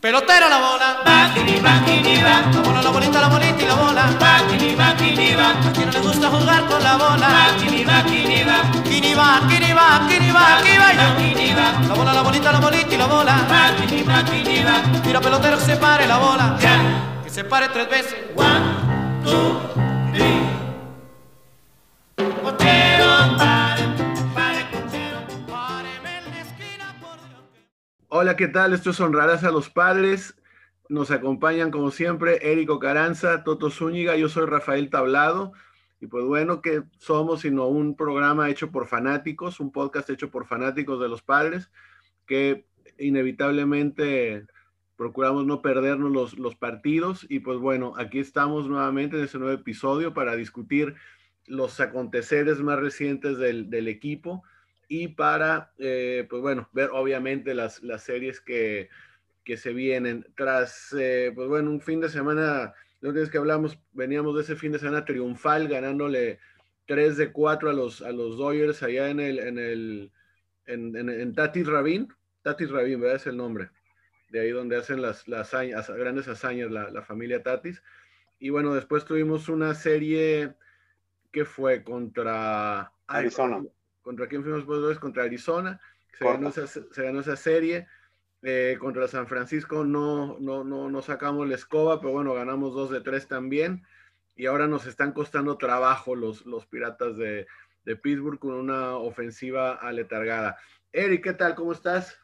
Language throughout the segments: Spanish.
Pelotera la bola. Va, kini, va. La bola, la bolita, la bolita y la bola. Va, kini, va. A quien no le gusta jugar con la bola. Va, kini, va, kini, va. Kini va, kini va, aquí va. La bola, la bolita, la bolita y la bola. Va, kini, va. Tira pelotero que se pare la bola. Ya. Que se pare tres veces. One, two, three. Cochero, Hola, ¿qué tal? Esto es Honrarás a los Padres. Nos acompañan, como siempre, Érico Caranza, Toto Zúñiga, yo soy Rafael Tablado. Y pues bueno, que somos sino un programa hecho por fanáticos, un podcast hecho por fanáticos de los padres, que inevitablemente procuramos no perdernos los, los partidos. Y pues bueno, aquí estamos nuevamente en este nuevo episodio para discutir los aconteceres más recientes del, del equipo y para, eh, pues bueno, ver obviamente las, las series que, que se vienen. Tras, eh, pues bueno, un fin de semana, los días que hablamos, veníamos de ese fin de semana triunfal, ganándole 3 de 4 a los, a los Dodgers allá en el, en el, en, en, en Tatis Rabin, Tatis Rabin, ¿verdad? Es el nombre, de ahí donde hacen las, las hazañas, grandes hazañas la, la familia Tatis. Y bueno, después tuvimos una serie que fue contra Arizona. ¿Contra quién fuimos después? Contra Arizona. Se ganó, esa, se ganó esa serie. Eh, contra San Francisco no, no, no, no sacamos la escoba, pero bueno, ganamos dos de tres también. Y ahora nos están costando trabajo los, los piratas de, de Pittsburgh con una ofensiva aletargada. Eric, ¿qué tal? ¿Cómo estás?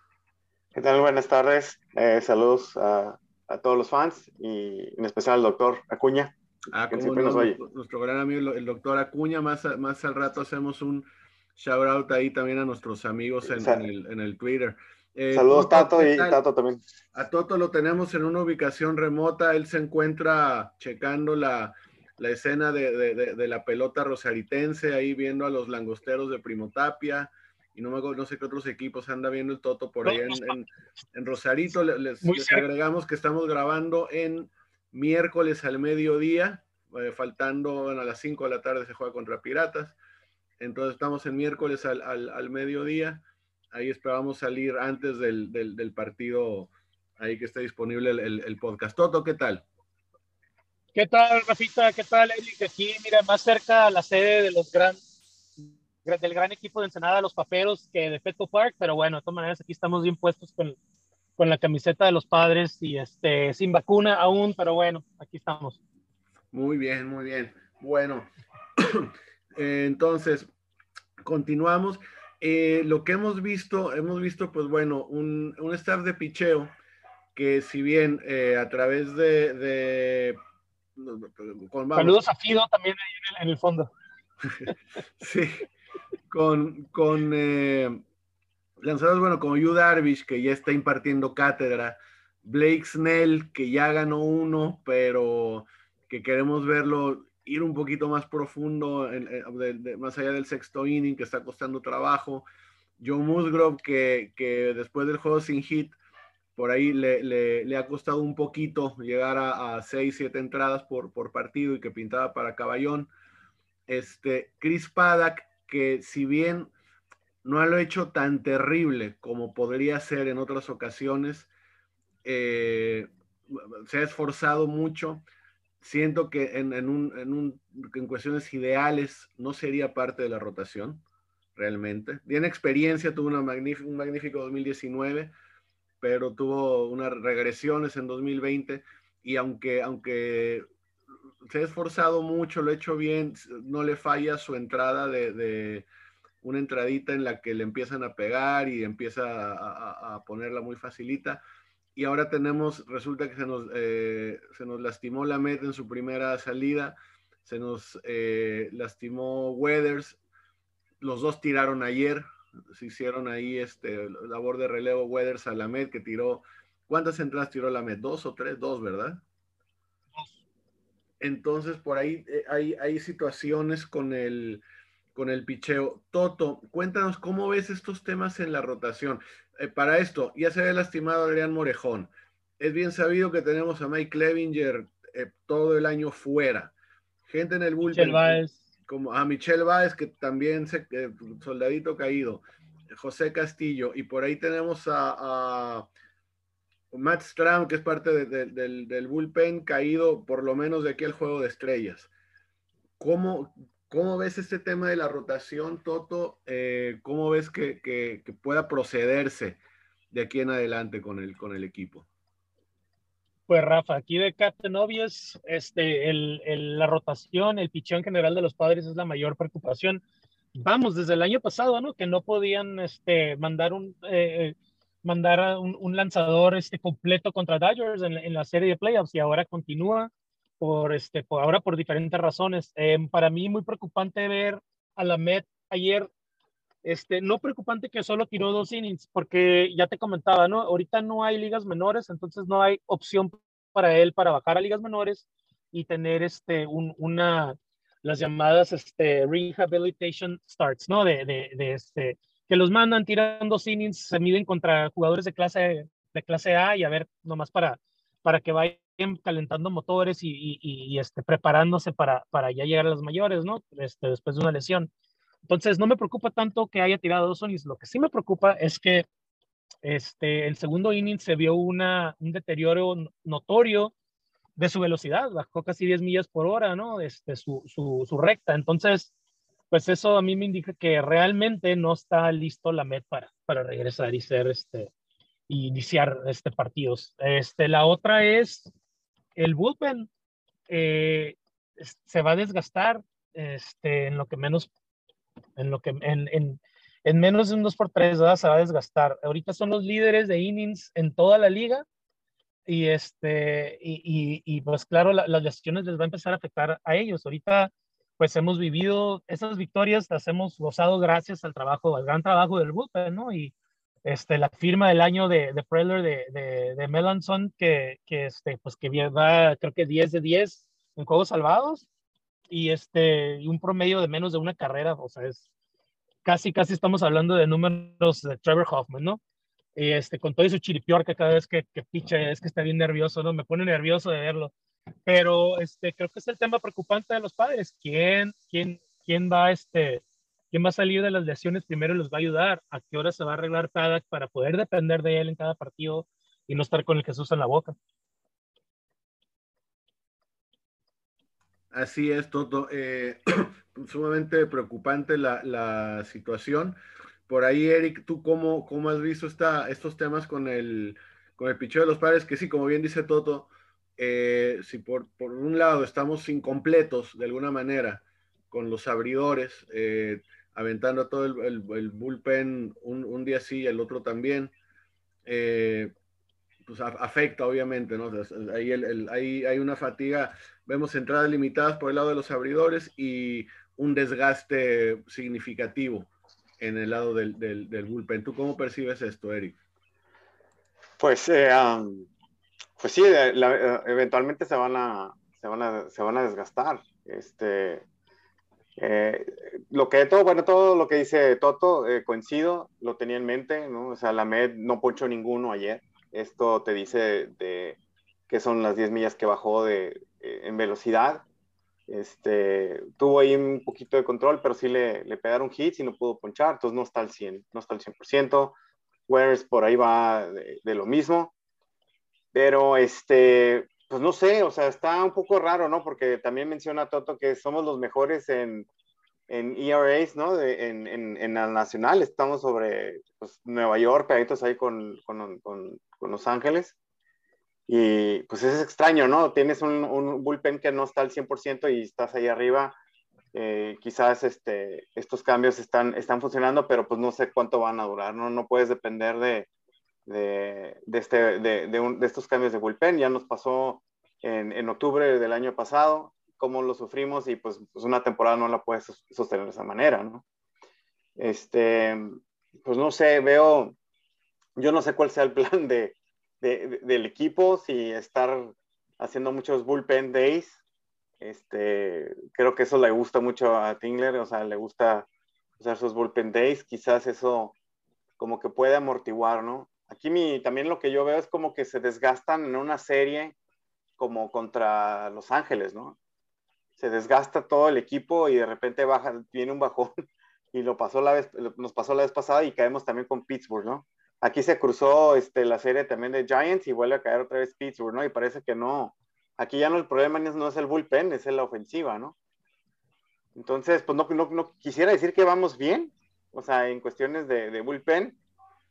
¿Qué tal? Buenas tardes. Eh, saludos a, a todos los fans y en especial al doctor Acuña. Ah, Que como siempre no, nos oye. nuestro, gran amigo, el doctor Acuña. Más, más al rato hacemos un shout out ahí también a nuestros amigos en, en el, en el Twitter. Eh, Saludos Tato ¿qué y? Tato también. A Toto lo tenemos en una ubicación remota. Él se encuentra checando la, la escena de, de- de- de la pelota rosaritense, ahí viendo a los langosteros de Primotapia. Y no, me, acuerdo- no sé qué otros equipos anda viendo el Toto por ahí en, en- en Rosarito. Le- Les, agregamos que estamos grabando en miércoles al mediodía, eh, faltando bueno, a las 5 de la tarde se juega contra Piratas. Entonces estamos en miércoles al, al- al mediodía. Ahí esperamos salir antes del, del- del partido, ahí que esté disponible el, el- el podcast. Toto, ¿qué tal? ¿Qué tal, Rafita? ¿Qué tal, Eric? Aquí, mira, más cerca a la sede de los gran, del gran equipo de Ensenada, los Paperos, que de Petco Park, pero bueno, de todas maneras, aquí estamos bien puestos con, con la camiseta de los padres y este, sin vacuna aún, pero bueno, aquí estamos. Muy bien, muy bien. Bueno, entonces, continuamos. Eh, lo que hemos visto, hemos visto, pues bueno, un, un staff de picheo que si bien eh, a través de... de- con, vamos, Saludos a Fido también ahí en el, en el fondo. Sí, con, con eh, lanzadores, bueno, como Yu Darvish, que ya está impartiendo cátedra, Blake Snell, que ya ganó uno, pero que queremos verlo ir un poquito más profundo, de- más allá del sexto inning, que está costando trabajo. Joe Musgrove, que, después del juego sin hit, por ahí le, ha costado un poquito llegar a, a seis, siete entradas por, por partido y que pintaba para caballón este, Chris Paddock, que si bien no lo ha hecho tan terrible como podría ser en otras ocasiones, eh, se ha esforzado mucho. Siento que en, en un- en un- en cuestiones ideales no sería parte de la rotación, realmente. Tiene experiencia, tuvo una un magnífico 2019, pero tuvo unas regresiones en 2020 y aunque, aunque se ha esforzado mucho, lo ha hecho bien, no le falla su entrada de, de una entradita en la que le empiezan a pegar y empieza a, a- a ponerla muy facilita. Y ahora tenemos, resulta que se nos, eh, se nos lastimó la meta en su primera salida, se nos eh, lastimó Weathers, los dos tiraron ayer, se hicieron ahí este labor de relevo Weathers a la Met que tiró, ¿cuántas entradas tiró la Met? ¿Dos o tres? Dos, ¿verdad? Entonces, por ahí eh, hay, hay situaciones con el, con el picheo. Toto, cuéntanos cómo ves estos temas en la rotación. Eh, para esto, ya se había lastimado Adrián Morejón. Es bien sabido que tenemos a Mike Clevinger eh, todo el año fuera. Gente en el bullpen. Como a Michelle Báez, que también se, eh, soldadito caído. José Castillo. Y por ahí tenemos a, a Matt Strahm, que es parte de- de- del, del bullpen, caído por lo menos de aquí al juego de estrellas. ¿Cómo, cómo ves este tema de la rotación, Toto? Eh, ¿Cómo ves que, que- que pueda procederse de aquí en adelante con el, con el equipo? Pues Rafa, aquí de Captain Obvious, este, el, el- la rotación, el pichón general de los padres es la mayor preocupación. Vamos, desde el año pasado, ¿no? Que no podían este, mandar un, eh, mandar a un, un lanzador este, completo contra Dodgers en, en la serie de playoffs y ahora continúa por, este, por ahora por diferentes razones. Eh, para mí muy preocupante ver a la Met ayer este, no preocupante que solo tiró dos innings, porque ya te comentaba, ¿no? Ahorita no hay ligas menores, entonces no hay opción para él para bajar a ligas menores y tener este, un, una, las llamadas este, rehabilitation starts, ¿no? De, de, de este, que los mandan tirando innings, se miden contra jugadores de clase, de clase A y a ver, nomás para, para que vayan calentando motores y, y, y, este, preparándose para, para ya llegar a las mayores, ¿no? Este, después de una lesión. Entonces, no me preocupa tanto que haya tirado dos innings. Lo que sí me preocupa es que este, el segundo inning se vio una, un deterioro notorio de su velocidad. Bajó casi 10 millas por hora, ¿no? Este, su, su, su recta. Entonces, pues eso a mí me indica que realmente no está listo la Met para, para regresar y ser este, y iniciar este partidos. Este, la otra es el bullpen. Eh, se va a desgastar este, en lo que menos en lo que en, en, en menos de un 2 por 3 ¿verdad? se va a desgastar. Ahorita son los líderes de innings en toda la liga y este y, y, y pues claro la, las lesiones les va a empezar a afectar a ellos. Ahorita pues hemos vivido esas victorias, las hemos gozado gracias al trabajo, al gran trabajo del bullpen, ¿no? Y este, la firma del año de, de Preller de, de, de Melanson, que, que, este, pues que va creo que 10 de 10 en juegos salvados y este y un promedio de menos de una carrera, o sea, es casi casi estamos hablando de números de Trevor Hoffman, ¿no? Y este con todo su chiripiorca cada vez que, que picha es que está bien nervioso, ¿no? Me pone nervioso de verlo. Pero este creo que es el tema preocupante de los padres, quién quién quién va este quién va a salir de las lesiones primero les va a ayudar, a qué hora se va a arreglar Paddock para poder depender de él en cada partido y no estar con el Jesús en la boca. Así es, Toto. Eh, sumamente preocupante la, la, situación. Por ahí, Eric, ¿tú cómo, cómo has visto esta, estos temas con el, con el picheo de los padres? Que sí, como bien dice Toto, eh, si por, por, un lado estamos incompletos de alguna manera con los abridores, eh, aventando todo el, bullpen un, día sí y el otro también, eh, pues afecta obviamente, ¿no? El, hay, una fatiga vemos entradas limitadas por el lado de los abridores y un desgaste significativo en el lado del, del, bullpen. ¿Tú cómo percibes esto, Eric? Pues, eh, pues sí, la, eventualmente se van a, se van a, se van a desgastar. Este, eh, lo que todo, bueno, todo lo que dice Toto, eh, coincido, lo tenía en mente, ¿no? O sea, la MED no ponchó ninguno ayer. Esto te dice de que son las 10 millas que bajó de, en velocidad. Este, tuvo ahí un poquito de control, pero sí le, le, pegaron hits y no pudo ponchar, entonces no está al 100, no está al 100%. Wears por ahí va de, de, lo mismo. Pero, este, pues no sé, o sea, está un poco raro, ¿no? Porque también menciona Toto que somos los mejores en, en ERAs, ¿no? De, en, en, en, la nacional, estamos sobre pues, Nueva York, pegaditos ahí con, con, con, con Los Ángeles. Y pues es extraño, ¿no? Tienes un, un, bullpen que no está al 100% y estás ahí arriba. Eh, quizás este, estos cambios están, están funcionando, pero pues no sé cuánto van a durar, ¿no? No puedes depender de, de, de este, de, un, de, estos cambios de bullpen. Ya nos pasó en, en, octubre del año pasado, cómo lo sufrimos y pues, pues una temporada no la puedes sostener de esa manera, ¿no? Este, pues no sé, veo, yo no sé cuál sea el plan de, de, de, del equipo, si estar haciendo muchos bullpen days. Este, creo que eso le gusta mucho a Tingler, o sea, le gusta usar sus bullpen days. Quizás eso como que puede amortiguar, ¿no? Aquí mi, también lo que yo veo es como que se desgastan en una serie como contra Los Ángeles, ¿no? Se desgasta todo el equipo y de repente baja, viene un bajón y lo pasó la vez, nos pasó la vez pasada y caemos también con Pittsburgh, ¿no? aquí se cruzó este, la serie también de Giants y vuelve a caer otra vez Pittsburgh, ¿no? Y parece que no, aquí ya no el problema no es el bullpen, es la ofensiva, ¿no? Entonces, pues no, no, quisiera decir que vamos bien, o sea, en cuestiones de, de bullpen,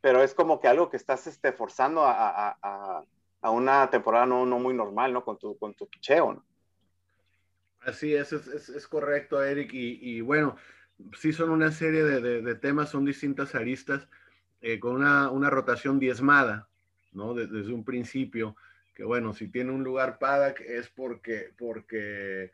pero es como que algo que estás este, forzando a, a, a, a una temporada no, no, muy normal, ¿no? Con tu, con tu picheo, ¿no? Así es, es, correcto, Eric. Y, bueno, sí son una serie de, temas, son distintas aristas, eh, con una, una, rotación diezmada, ¿no? Desde, desde un principio, que bueno, si tiene un lugar Paddock es porque, porque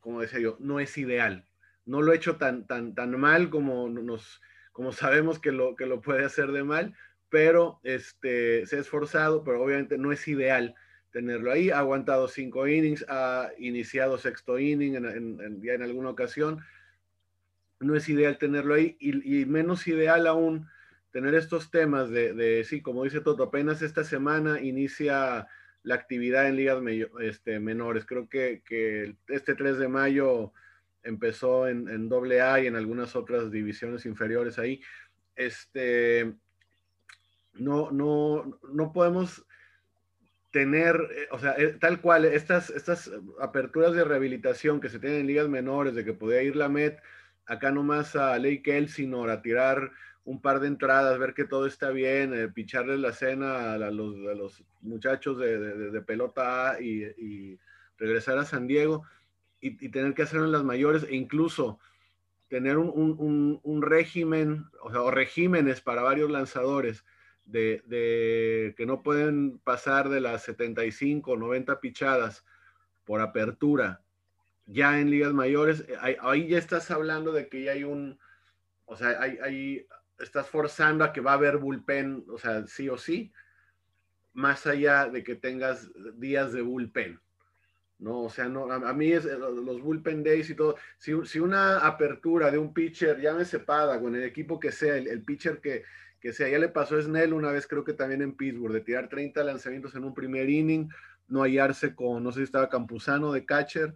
como decía yo, no es ideal. No lo he hecho tan, tan, tan mal como, nos, como sabemos que lo, que lo puede hacer de mal, pero este, se ha esforzado, pero obviamente no es ideal tenerlo ahí. Ha aguantado cinco innings, ha iniciado sexto inning en, en, en, ya en alguna ocasión. No es ideal tenerlo ahí y, y menos ideal aún tener estos temas de, de, sí, como dice Toto, apenas esta semana inicia la actividad en ligas este, menores. Creo que, que, este 3 de mayo empezó en, en AA y en algunas otras divisiones inferiores ahí. Este, no, no, no podemos tener, eh, o sea, eh, tal cual, estas, estas aperturas de rehabilitación que se tienen en ligas menores, de que podía ir la Met acá nomás a Lake Elsinore a tirar un par de entradas, ver que todo está bien, eh, la cena a, los, a los, muchachos de, de, pelota y, regresar a San Diego y, tener que hacerlo en las mayores e incluso tener un, un, un régimen, o sea, o regímenes para varios lanzadores de, que no pueden pasar de las 75 o 90 pichadas por apertura ya en ligas mayores, ahí, ahí ya estás hablando de que ya hay un, o sea, hay, estás forzando a que va a haber bullpen, o sea, sí o sí, más allá de que tengas días de bullpen. No, o sea, no, a, mí es los bullpen days y todo. Si, una apertura de un pitcher, ya me sepada con el equipo que sea, el, pitcher que, que sea, ya le pasó a Snell una vez, creo que también en Pittsburgh, de tirar 30 lanzamientos en un primer inning, no hallarse con, no sé si estaba Campuzano de catcher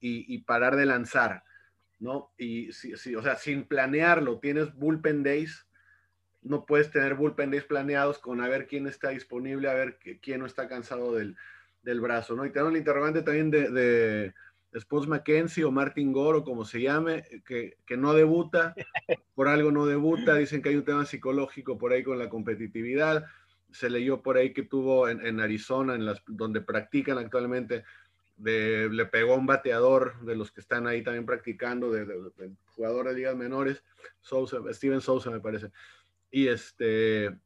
y, y parar de lanzar. ¿no? Y si, si, o sea, sin planearlo, tienes bullpen days, no puedes tener bullpen days planeados con a ver quién está disponible, a ver quién no está cansado del, del brazo, ¿no? Y tenemos el interrogante también de, de, de Sports Mackenzie o Martin Gore, o como se llame, que, que, no debuta, por algo no debuta, dicen que hay un tema psicológico por ahí con la competitividad, se leyó por ahí que tuvo en, en Arizona, en las, donde practican actualmente, de, le pegó a un bateador de los que están ahí también practicando, de, de, de jugador de ligas menores, Sousa, Steven Sousa me parece. Y este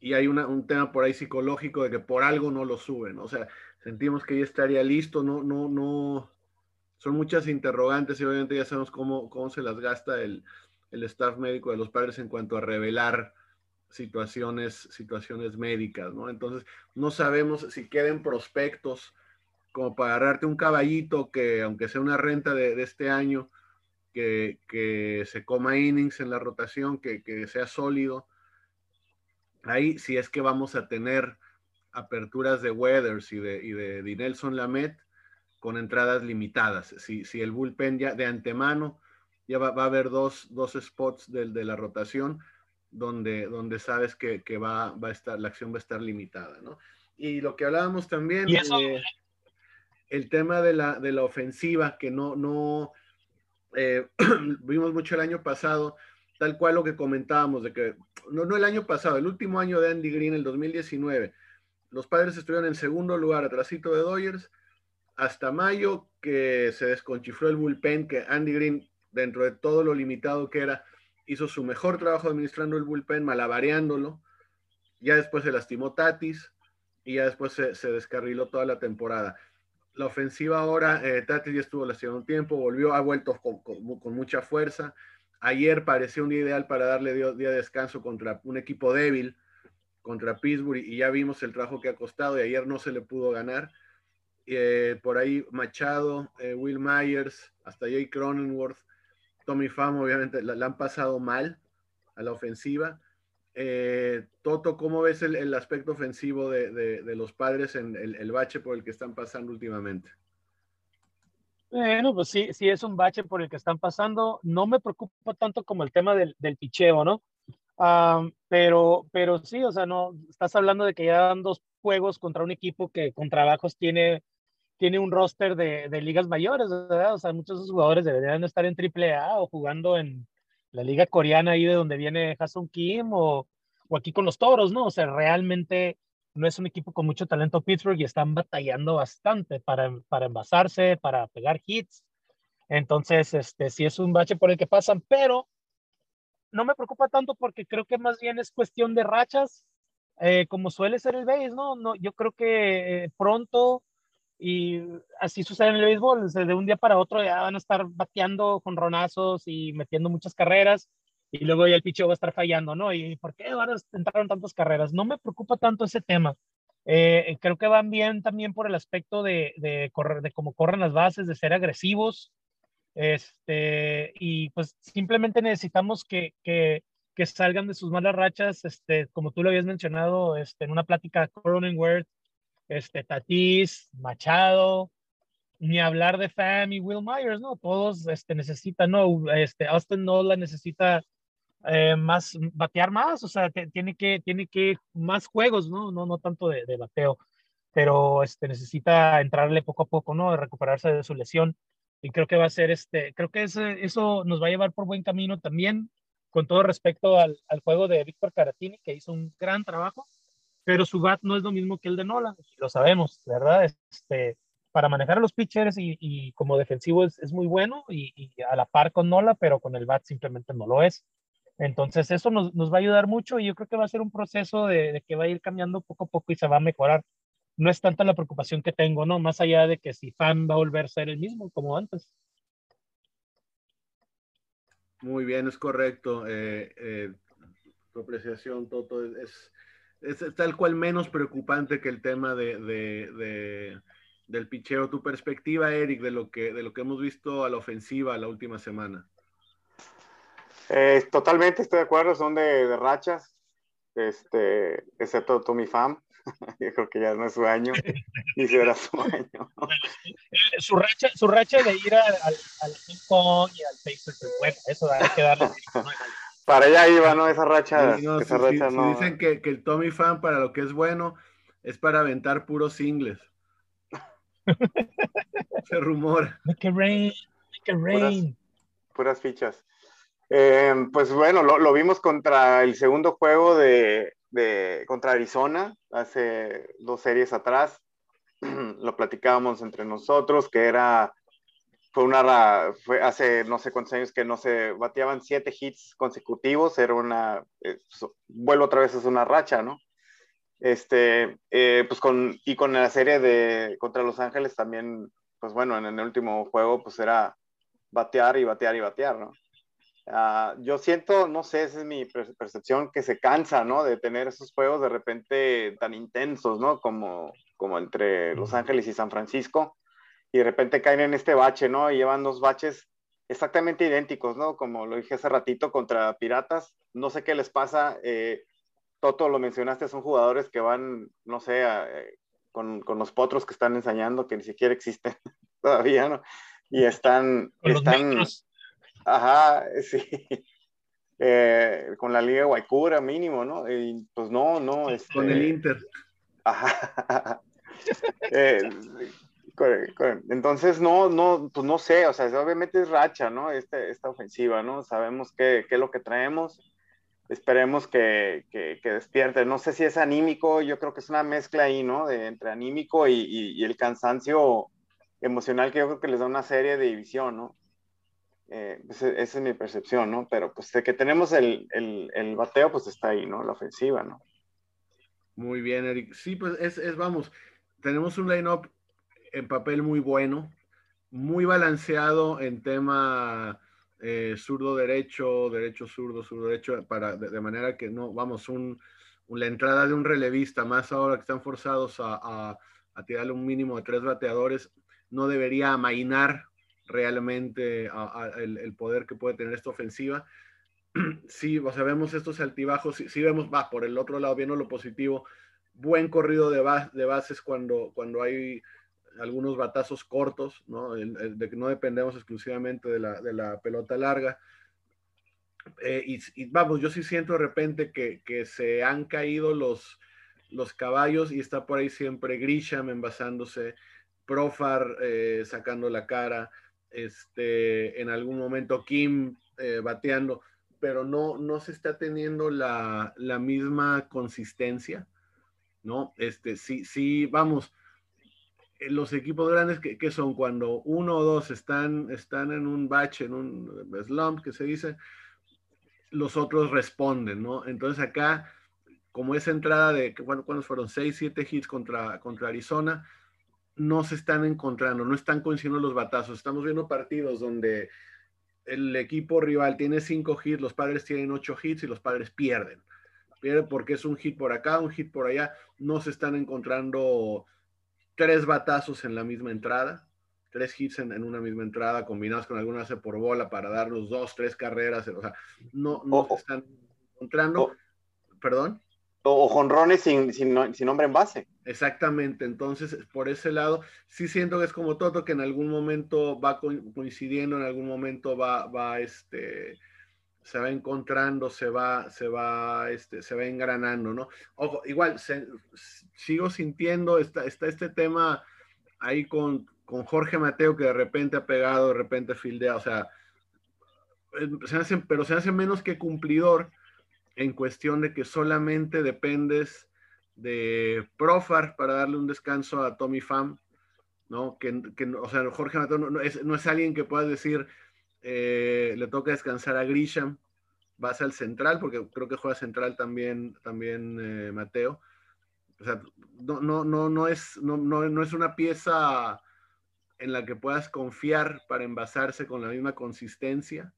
y hay una, un tema por ahí psicológico de que por algo no lo suben, o sea, sentimos que ya estaría listo, no, no, no, son muchas interrogantes y obviamente ya sabemos cómo, cómo se las gasta el, el staff médico de los padres en cuanto a revelar situaciones, situaciones médicas, ¿no? Entonces, no sabemos si queden prospectos como para agarrarte un caballito que, aunque sea una renta de, de este año, que, que, se coma innings en la rotación, que, que, sea sólido. Ahí si es que vamos a tener aperturas de Weathers y de, y de, de Nelson Lamet con entradas limitadas. Si, si, el bullpen ya de antemano ya va, va a haber dos, dos spots de, de, la rotación donde, donde sabes que, que va, va, a estar, la acción va a estar limitada, ¿no? Y lo que hablábamos también... ¿Y eso, eh, el tema de la, de la ofensiva, que no, no eh, vimos mucho el año pasado, tal cual lo que comentábamos, de que, no, no el año pasado, el último año de Andy Green, el 2019, los padres estuvieron en segundo lugar, atrásito de Dodgers, hasta mayo, que se desconchifró el bullpen, que Andy Green, dentro de todo lo limitado que era, hizo su mejor trabajo administrando el bullpen, malabareándolo. Ya después se lastimó Tatis y ya después se, descarriló toda la temporada la ofensiva ahora, eh, Tati ya estuvo lastimado un tiempo, volvió, ha vuelto con, mucha fuerza. Ayer pareció un ideal para darle día, día de descanso contra un equipo débil, contra Pittsburgh, y ya vimos el trabajo que ha costado, y ayer no se le pudo ganar. Eh, por ahí Machado, eh, Will Myers, hasta Jay Cronenworth, Tommy Pham, obviamente la, la, han pasado mal a la ofensiva. Eh, Toto, ¿cómo ves el, el aspecto ofensivo de, de, de, los padres en el, bache por el que están pasando últimamente? Bueno, pues sí, sí es un bache por el que están pasando. No me preocupa tanto como el tema del, del picheo, ¿no? Um, Pero, pero sí, o sea, no, estás hablando de que ya dan dos juegos contra un equipo que con trabajos tiene, tiene un roster de, de ligas mayores, ¿verdad? O sea, muchos de esos jugadores deberían estar en AAA o jugando en la liga coreana ahí de donde viene Hassan Kim o, o aquí con los toros, ¿no? O sea, realmente no es un equipo con mucho talento Pittsburgh y están batallando bastante para, para envasarse, para pegar hits. Entonces, este, sí es un bache por el que pasan, pero no me preocupa tanto porque creo que más bien es cuestión de rachas, eh, como suele ser el base, ¿no? no yo creo que eh, pronto, y así sucede en el béisbol, de un día para otro ya van a estar bateando con ronazos y metiendo muchas carreras, y luego ya el picheo va a estar fallando, ¿no? ¿Y por qué ahora entraron tantas carreras? No me preocupa tanto ese tema. Eh, creo que van bien también por el aspecto de, de, correr, de cómo corren las bases, de ser agresivos, este, y pues simplemente necesitamos que, que, que, salgan de sus malas rachas, este, como tú lo habías mencionado este, en una plática, Cronenworth, este, Tatis, Machado, ni hablar de Fam y Will Myers, ¿no? Todos este, necesitan, ¿no? Este, Austin Nola necesita eh, más, batear más, o sea, tiene que, tiene que más juegos, ¿no? No, no tanto de, bateo, pero este, necesita entrarle poco a poco, ¿no? De recuperarse de su lesión y creo que va a ser este, creo que eso nos va a llevar por buen camino también, con todo respecto al, juego de Víctor Caratini, que hizo un gran trabajo, pero su bat no es lo mismo que el de Nola, lo sabemos, ¿verdad? Este, para manejar a los pitchers y, como defensivo es, muy bueno y, a la par con Nola, pero con el bat simplemente no lo es. Entonces eso nos, nos va a ayudar mucho y yo creo que va a ser un proceso de, de que va a ir cambiando poco a poco y se va a mejorar no es tanta la preocupación que tengo, ¿no? Más allá de que si Fan va a volver a ser el mismo como antes. Muy bien, es correcto. Eh, eh, tu apreciación, Toto, es, tal cual menos preocupante que el tema de, de, de, del picheo. Tu perspectiva, Eric, de lo, que, de lo que hemos visto a la ofensiva la última semana. Eh, totalmente estoy de acuerdo, son de, de rachas, este, excepto Tommy Pham. Yo creo que ya no es su año y será su año. su, racha, su racha de ir al, al, al King Kong y al Pacers, bueno, eso hay que darle. Para allá iba, ¿no? Esa racha. Sí, no, esa sí, racha sí, no. Dicen que, que, el Tommy Fan para lo que es bueno es para aventar puros singles. Se rumora. Make it rain, make it rain. Puras, puras fichas. Eh, pues bueno, lo, lo, vimos contra el segundo juego de, de, contra Arizona hace dos series atrás. lo platicábamos entre nosotros, que era, fue una, fue hace no sé cuántos años que no se bateaban siete hits consecutivos, era una, eh, vuelvo otra vez, es una racha, ¿no? Este, eh, pues con, y con la serie de contra Los Ángeles también, pues bueno, en el último juego, pues era batear y batear y batear, ¿no? Uh, yo siento, no sé, esa es mi percepción, que se cansa, ¿no? De tener esos juegos de repente tan intensos, ¿no? Como, como entre Los Ángeles y San Francisco, y de repente caen en este bache, ¿no? Y llevan dos baches exactamente idénticos, ¿no? Como lo dije hace ratito contra Piratas, no sé qué les pasa, eh, Toto lo mencionaste, son jugadores que van, no sé, a, eh, con, con, los potros que están ensañando, que ni siquiera existen todavía, ¿no? Y están... Con están los Ajá, sí. Eh, con la Liga Guaycura mínimo, ¿no? Y pues no, no. Este... Con el Inter. Ajá. eh, entonces, no, no, pues no sé, o sea, obviamente es racha, ¿no? Este, esta ofensiva, ¿no? Sabemos qué, qué es lo que traemos. Esperemos que, que, que, despierte. No sé si es anímico, yo creo que es una mezcla ahí, ¿no? De, entre anímico y, y, y el cansancio emocional que yo creo que les da una serie de división, ¿no? Eh, esa, esa, es mi percepción, ¿no? Pero pues de que tenemos el, el, bateo, pues está ahí, ¿no? La ofensiva, ¿no? Muy bien, Eric. Sí, pues es, vamos, tenemos un line-up en papel muy bueno, muy balanceado en tema eh, zurdo-derecho, derecho-zurdo, zurdo-derecho, para, de, de, manera que no, vamos, un, la entrada de un relevista, más ahora que están forzados a, a, a tirarle un mínimo de tres bateadores, no debería amainar realmente el, poder que puede tener esta ofensiva. Sí, o sea, vemos estos altibajos, sí, sí, vemos, va, por el otro lado, viendo lo positivo, buen corrido de, bas, de bases cuando, cuando hay algunos batazos cortos, ¿no? De que no dependemos exclusivamente de la, de la pelota larga. Eh, y, y, vamos, yo sí siento de repente que, que se han caído los, los caballos y está por ahí siempre Grisham envasándose, Profar eh, sacando la cara, este, en algún momento Kim eh, bateando, pero no, no se está teniendo la, la misma consistencia, ¿no? Este, sí, sí, vamos, eh, los equipos grandes que, que, son cuando uno o dos están, están en un bache, en un slump que se dice, los otros responden, ¿no? Entonces acá, como esa entrada de, bueno, ¿cuántos fueron? Seis, siete hits contra, contra Arizona, no se están encontrando, no están coincidiendo los batazos. Estamos viendo partidos donde el equipo rival tiene cinco hits, los padres tienen ocho hits y los padres pierden. Pierden porque es un hit por acá, un hit por allá. No se están encontrando tres batazos en la misma entrada, tres hits en, en una misma entrada, combinados con alguna hace por bola para darnos dos, tres carreras. O sea, no, no oh, se están encontrando. Oh. Perdón o jonrones sin, sin, sin, nombre en base. Exactamente, entonces por ese lado sí siento que es como Toto que en algún momento va coincidiendo, en algún momento va, va este, se va encontrando, se va, se va, este, se va engranando, ¿no? Ojo, igual sigo sintiendo, está, está este tema ahí con, con Jorge Mateo que de repente ha pegado, de repente fildea, o sea, eh, se hace, pero se hace menos que cumplidor en cuestión de que solamente dependes de Profar para darle un descanso a Tommy Pham, ¿no? Que, que o sea, Jorge Mateo no, es, no, es, alguien que puedas decir, eh, le toca descansar a Grisham, vas al central, porque creo que juega central también, también eh, Mateo. O sea, no, no, no, no, es, no, no, no es una pieza en la que puedas confiar para envasarse con la misma consistencia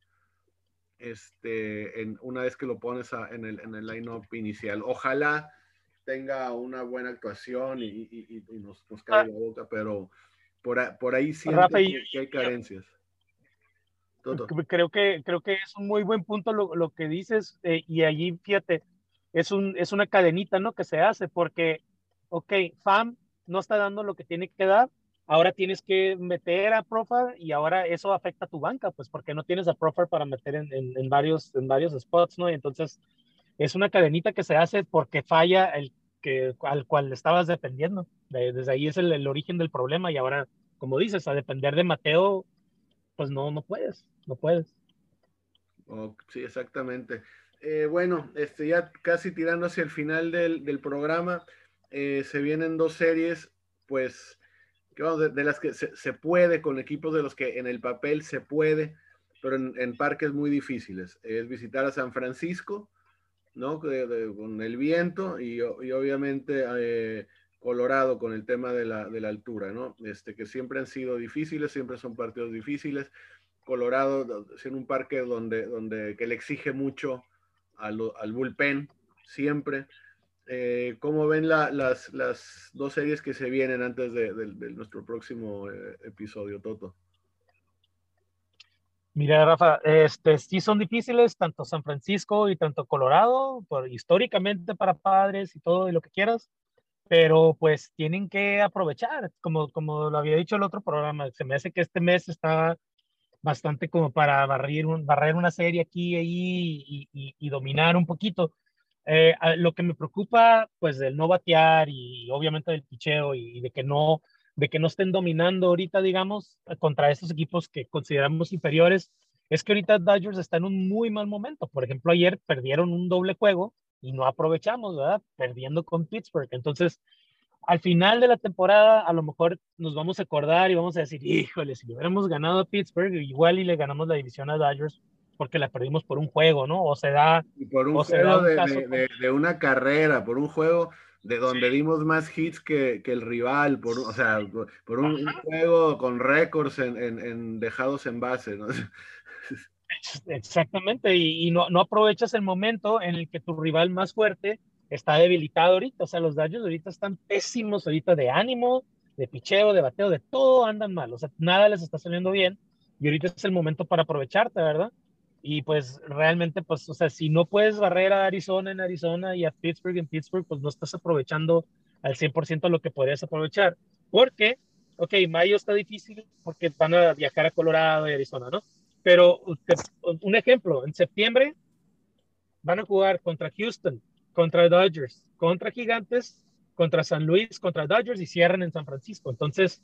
este, en, una vez que lo pones en el, en el line-up inicial. Ojalá tenga una buena actuación y, y, y nos, nos cae la boca, pero por, por ahí siento que, que, hay carencias. Todo. Creo que, creo que es un muy buen punto lo, lo que dices eh, y allí, fíjate, es, un, es una cadenita, ¿no? Que se hace porque, ok, FAM no está dando lo que tiene que dar, ahora tienes que meter a Profar y ahora eso afecta a tu banca, pues porque no tienes a Profar para meter en, en, en, varios, en varios spots, ¿no? Y entonces es una cadenita que se hace porque falla el que, al cual estabas dependiendo. desde ahí es el, origen del problema y ahora, como dices, a depender de Mateo, pues no, no puedes, no puedes. Sí, exactamente. Eh, bueno, este, ya casi tirando hacia el final del, del programa, eh, se vienen dos series, pues de, de las que se, se, puede, con equipos de los que en el papel se puede, pero en, en parques muy difíciles. Es visitar a San Francisco, ¿no? Con el viento y, obviamente eh, Colorado con el tema de la, de la, altura, ¿no? Este, que siempre han sido difíciles, siempre son partidos difíciles. Colorado en un parque donde, donde que le exige mucho al, bullpen, siempre. Eh, ¿Cómo ven la, las, dos series que se vienen antes de nuestro próximo eh, episodio, Toto? Mira, Rafa, este, sí son difíciles, tanto San Francisco y tanto Colorado, por, históricamente para padres y todo y lo que quieras, pero pues tienen que aprovechar, como, como lo había dicho el otro programa, se me hace que este mes está bastante como para barrer, un, barrer una serie aquí y ahí y, y, y dominar un poquito. Eh, lo que me preocupa, pues, del no batear y obviamente del picheo y, y, de que no de que no estén dominando ahorita, digamos, contra estos equipos que consideramos inferiores, es que ahorita Dodgers está en un muy mal momento. Por ejemplo, ayer perdieron un doble juego y no aprovechamos, ¿verdad? Perdiendo con Pittsburgh. Entonces, al final de la temporada, a lo mejor nos vamos a acordar y vamos a decir, híjole, si hubiéramos ganado a Pittsburgh, igual y le ganamos la división a Dodgers, porque la perdimos por un juego, ¿no? O se da. Y por un juego un de, de, de, de, una carrera, por un juego de donde sí. dimos más hits que, que, el rival, por, o sea, por un, juego con récords en, en, en, dejados en base, ¿no? Exactamente, y, y no, no, aprovechas el momento en el que tu rival más fuerte está debilitado ahorita, o sea, los Dodgers ahorita están pésimos ahorita de ánimo, de picheo, de bateo, de todo andan mal, o sea, nada les está saliendo bien, y ahorita es el momento para aprovecharte, ¿verdad? Y pues realmente, pues, o sea, si no puedes barrer a Arizona en Arizona y a Pittsburgh en Pittsburgh, pues no estás aprovechando al 100% lo que podrías aprovechar. Porque, ok, mayo está difícil porque van a viajar a Colorado y Arizona, ¿no? Pero un ejemplo, en septiembre van a jugar contra Houston, contra Dodgers, contra Gigantes, contra San Luis, contra Dodgers y cierran en San Francisco. Entonces,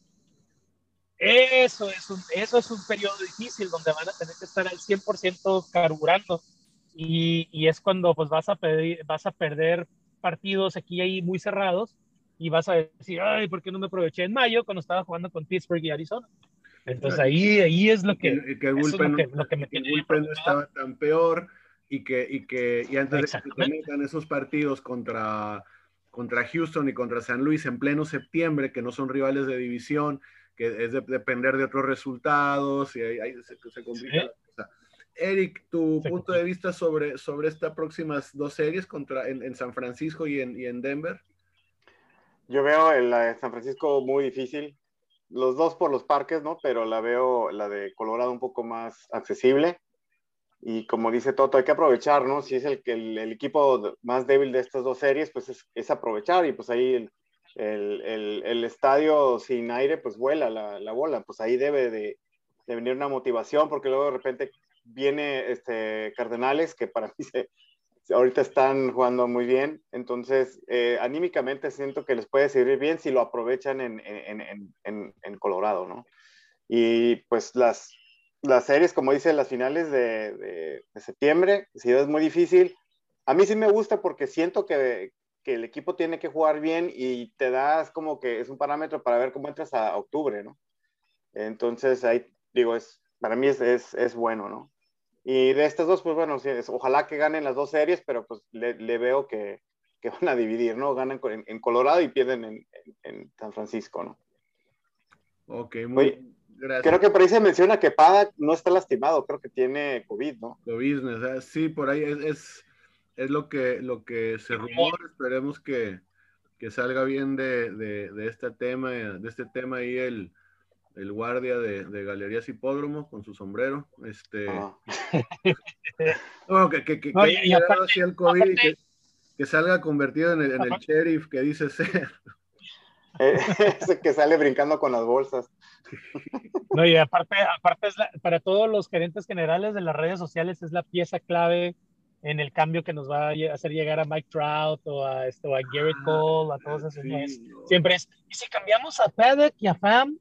eso es un, eso es un periodo difícil donde van a tener que estar al 100% carburando. Y, y es cuando pues vas a, pedir, vas a perder partidos aquí y ahí muy cerrados y vas a decir, ay, ¿por qué no me aproveché en mayo cuando estaba jugando con Pittsburgh y Arizona? Entonces ahí, ahí es lo que, Y que, eso es lo que, lo que me que no estaba tan peor y que, y que y antes de que se metan esos partidos contra, contra Houston y contra San Luis en pleno septiembre, que no son rivales de división, que es de, depender de otros resultados y ahí, ahí se, se complica Sí. la cosa. Eric, tu Se punto de vista sobre, sobre estas próximas dos series contra, en, en San Francisco y en, y en Denver. Yo veo la de San Francisco muy difícil. Los dos por los parques, ¿no? Pero la veo la de Colorado un poco más accesible. Y como dice Toto, hay que aprovechar, ¿no? Si es el, que el, el equipo más débil de estas dos series, pues es, es aprovechar. Y pues ahí el, el, el- el estadio sin aire, pues vuela la, la bola. Pues ahí debe de, de venir una motivación, porque luego de repente viene este Cardenales, que para mí se, ahorita están jugando muy bien, entonces eh, anímicamente siento que les puede servir bien si lo aprovechan en, en, en, en, Colorado, ¿no? Y pues las, las series, como dice, las finales de, de, de septiembre, si es muy difícil. A mí sí me gusta porque siento que, que, el equipo tiene que jugar bien y te das como que es un parámetro para ver cómo entras a octubre, ¿no? Entonces ahí digo, es, para mí es, es, es bueno, ¿no? Y de estas dos, pues bueno, sí, es, ojalá que ganen las dos series, pero pues le, le veo que, que, van a dividir, ¿no? Ganan en, en Colorado y pierden en, en, en, San Francisco, ¿no? Ok, muy Oye, gracias. Creo que por ahí se menciona que Pada no está lastimado, creo que tiene COVID, ¿no? Lo business, ¿eh? sí, por ahí es, es, lo, que, lo que se rumora, esperemos que, que salga bien de, de, de, este tema, de este tema ahí el, el guardia de, de, Galerías Hipódromo con su sombrero. Este, Ah. no, que, que, que, No, y- que y haya aparte- así el COVID y que, que salga convertido en el, en el sheriff que dice ser. Eh, ese que sale brincando con las bolsas. No, y aparte, aparte es la- para todos los gerentes generales de las redes sociales es la pieza clave en el cambio que nos va a hacer llegar a Mike Trout o a, esto, a Garrett Cole, a todos esos. Sí. Siempre es, y si cambiamos a Paddock y a Fam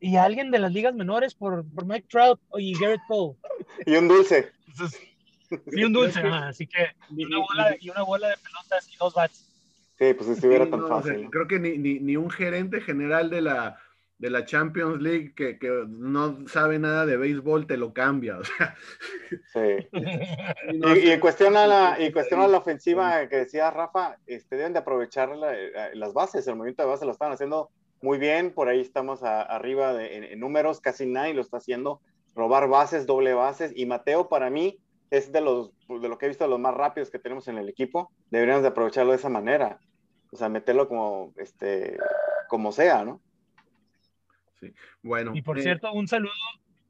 y a alguien de las ligas menores por, por Mike Trout y Garrett Cole. Y un dulce. Entonces, y un dulce, así que y una, bola, y una bola de pelotas y dos bats. Sí, pues si estuviera Sí, tan no, o sea, fácil. creo que ni, ni, ni un gerente general de la, de la Champions League que, que no sabe nada de béisbol te lo cambia. O sea, Sí. Y, y sé. en cuestión a la, y en cuestión a la ofensiva que decía Rafa, este, deben de aprovechar la- las bases, el movimiento de base lo están haciendo muy bien, por ahí estamos a- arriba de, en, en números, casi nadie lo está haciendo, robar bases, doble bases, y Mateo para mí es de los, de lo que he visto, de los más rápidos que tenemos en el equipo, deberíamos de aprovecharlo de esa manera, o sea, meterlo como, este, como sea, ¿no? Sí. Bueno, Y por eh, cierto, un saludo,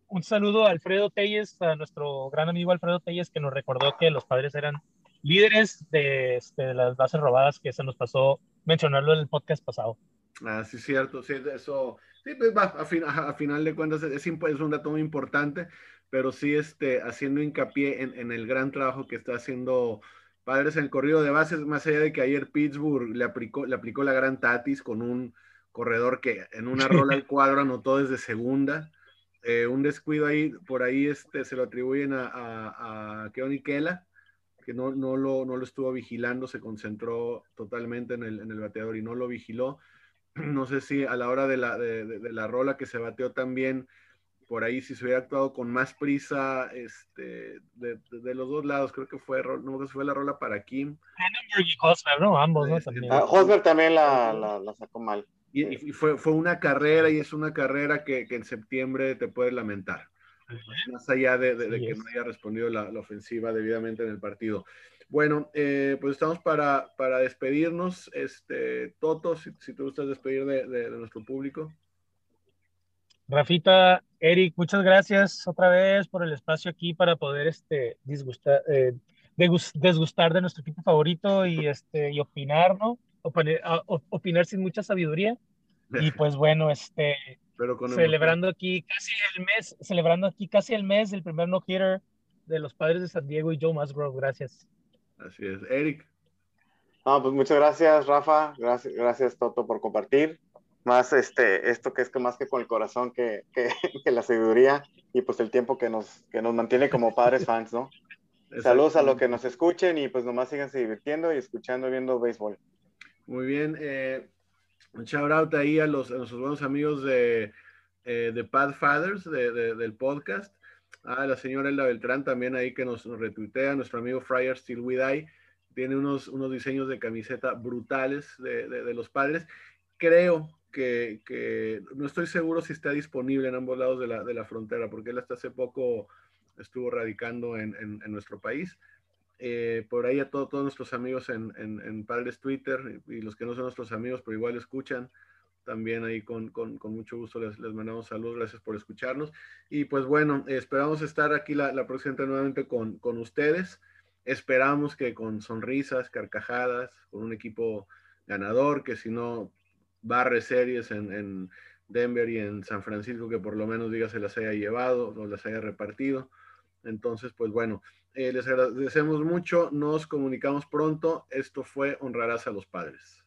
un saludo a Alfredo Telles, a nuestro gran amigo Alfredo Telles, que nos recordó que los padres eran líderes de, este, de las bases robadas, que se nos pasó mencionarlo en el podcast pasado. Ah, sí, cierto, sí, eso, sí, pues va, a, fin- a- a final de cuentas es un dato muy importante, pero sí este, haciendo hincapié en, en el gran trabajo que está haciendo Padres en el corrido de bases, más allá de que ayer Pittsburgh le aplicó, le aplicó la gran Tatis con un corredor que en una rola al cuadro anotó desde segunda, eh, un descuido ahí, por ahí este, se lo atribuyen a, a, a Keoni Kela, que no, no, lo, no lo estuvo vigilando, se concentró totalmente en el, en el bateador y no lo vigiló no sé si a la hora de la, de, de, de la rola que se bateó también, por ahí si se hubiera actuado con más prisa, este, de, de los dos lados, creo que fue, no creo que fue la rola para Kim, y Hosmer, ¿no? Ambos, ¿no? Sí, También. Ah, Hosmer también la, la, la sacó mal. Y, y fue, fue una carrera y es una carrera que, que en septiembre te puedes lamentar, más allá de, de- de que no haya respondido la, la ofensiva debidamente en el partido. Bueno, eh, pues estamos para, para despedirnos. Este, Toto, si, si te gusta despedir de, de- nuestro público. Rafita, Eric, muchas gracias otra vez por el espacio aquí para poder este, disgustar, eh, desgustar de nuestro equipo favorito y, este, y opinar, ¿no? Opine- a- o- opinar sin mucha sabiduría. Y pues bueno, este, Pero con celebrando aquí casi el mes, celebrando aquí casi el mes del primer no hitter de los padres de San Diego y Joe Musgrove. Gracias. Así es. Eric. No, pues muchas gracias, Rafa. Gracias, gracias, Toto, por compartir. Más este, esto que es que más que con el corazón que, que, que la sabiduría y pues el tiempo que nos, que nos mantiene como padres fans, ¿no? Saludos a los que nos escuchen y pues nomás síganse divirtiendo y escuchando, viendo béisbol. Muy bien. Eh, shout out ahí a, los, nuestros buenos amigos de, eh, de Pad Fathers de, de, del podcast. A la señora Elda Beltrán también ahí que nos, nos retuitea. Nuestro amigo Fryer Still We Die tiene unos, unos diseños de camiseta brutales de, de los padres. Creo que, no estoy seguro si está disponible en ambos lados de la, la frontera, porque él hasta hace poco estuvo radicando en, en nuestro país. Eh, por ahí a todo, todos nuestros amigos en, en, Padres Twitter y, los que no son nuestros amigos, pero igual escuchan, también ahí con, con, con mucho gusto les, les, mandamos saludos, gracias por escucharnos. Y pues bueno, esperamos estar aquí la, la próxima nuevamente con, con ustedes. Esperamos que con sonrisas, carcajadas, con un equipo ganador, que si no barre series en, en Denver y en San Francisco, que por lo menos diga se las haya llevado o las haya repartido. Entonces, pues bueno, eh, les agradecemos mucho, nos comunicamos pronto. Esto fue Honrarás a los Padres.